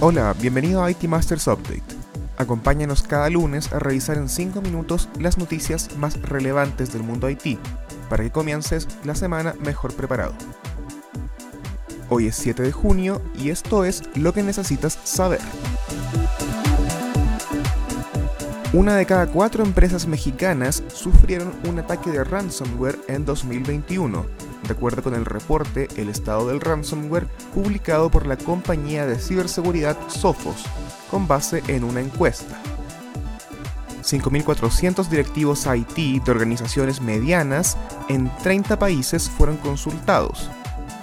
Hola, bienvenido a IT Masters Update. Acompáñanos cada lunes a revisar en 5 minutos las noticias más relevantes del mundo IT, para que comiences la semana mejor preparado. Hoy es 7 de junio y esto es lo que necesitas saber. Una de cada cuatro empresas mexicanas sufrieron un ataque de ransomware en 2021, de acuerdo con el reporte El estado del ransomware publicado por la compañía de ciberseguridad Sophos, con base en una encuesta. 5.400 directivos IT de organizaciones medianas en 30 países fueron consultados.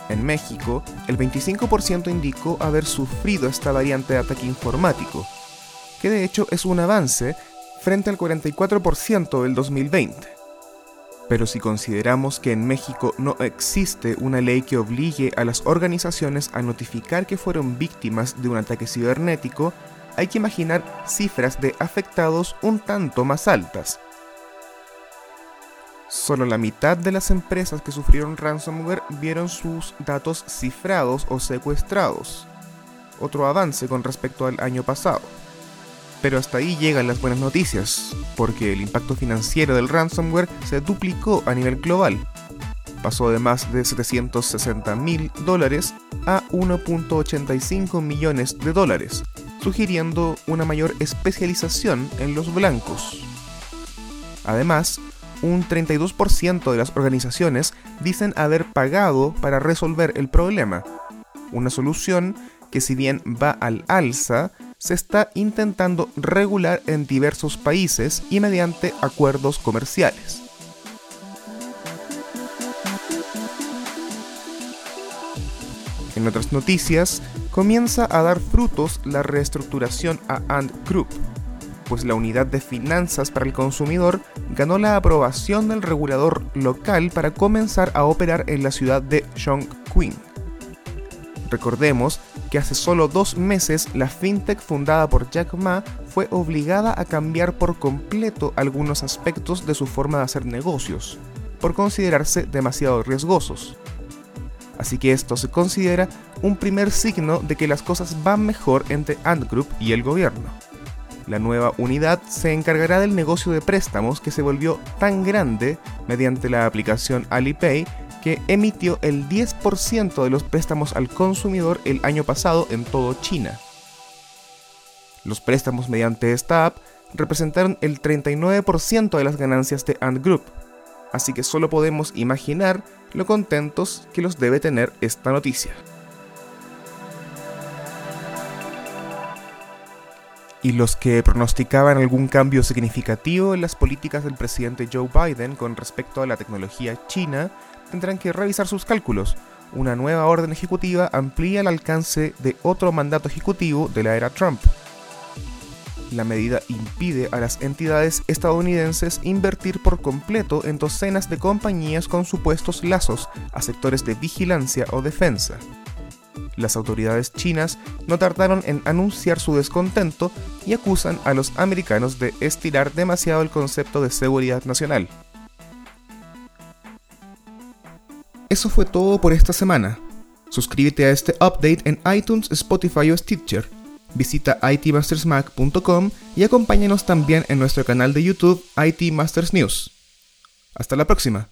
En México, el 25% indicó haber sufrido esta variante de ataque informático, que de hecho es un avance frente al 44% del 2020. Pero si consideramos que en México no existe una ley que obligue a las organizaciones a notificar que fueron víctimas de un ataque cibernético, hay que imaginar cifras de afectados un tanto más altas. Solo la mitad de las empresas que sufrieron ransomware vieron sus datos cifrados o secuestrados, otro avance con respecto al año pasado. Pero hasta ahí llegan las buenas noticias, porque el impacto financiero del ransomware se duplicó a nivel global. Pasó de más de 760 mil dólares a 1.85 millones de dólares, sugiriendo una mayor especialización en los blancos. Además, un 32% de las organizaciones dicen haber pagado para resolver el problema, una solución que si bien va al alza, se está intentando regular en diversos países y mediante acuerdos comerciales. En otras noticias, comienza a dar frutos la reestructuración a Ant Group, pues la unidad de finanzas para el consumidor ganó la aprobación del regulador local para comenzar a operar en la ciudad de Chongqing. Recordemos que hace solo dos meses la fintech fundada por Jack Ma fue obligada a cambiar por completo algunos aspectos de su forma de hacer negocios, por considerarse demasiado riesgosos. Así que esto se considera un primer signo de que las cosas van mejor entre Ant Group y el gobierno. La nueva unidad se encargará del negocio de préstamos que se volvió tan grande mediante la aplicación Alipay que emitió el 10% de los préstamos al consumidor el año pasado en todo China. Los préstamos mediante esta app representaron el 39% de las ganancias de Ant Group, así que solo podemos imaginar lo contentos que los debe tener esta noticia. Y los que pronosticaban algún cambio significativo en las políticas del presidente Joe Biden con respecto a la tecnología china tendrán que revisar sus cálculos. Una nueva orden ejecutiva amplía el alcance de otro mandato ejecutivo de la era Trump. La medida impide a las entidades estadounidenses invertir por completo en docenas de compañías con supuestos lazos a sectores de vigilancia o defensa. Las autoridades chinas no tardaron en anunciar su descontento y acusan a los americanos de estirar demasiado el concepto de seguridad nacional. Eso fue todo por esta semana. Suscríbete a este update en iTunes, Spotify o Stitcher. Visita itmastersmac.com y acompáñanos también en nuestro canal de YouTube IT Masters News. Hasta la próxima.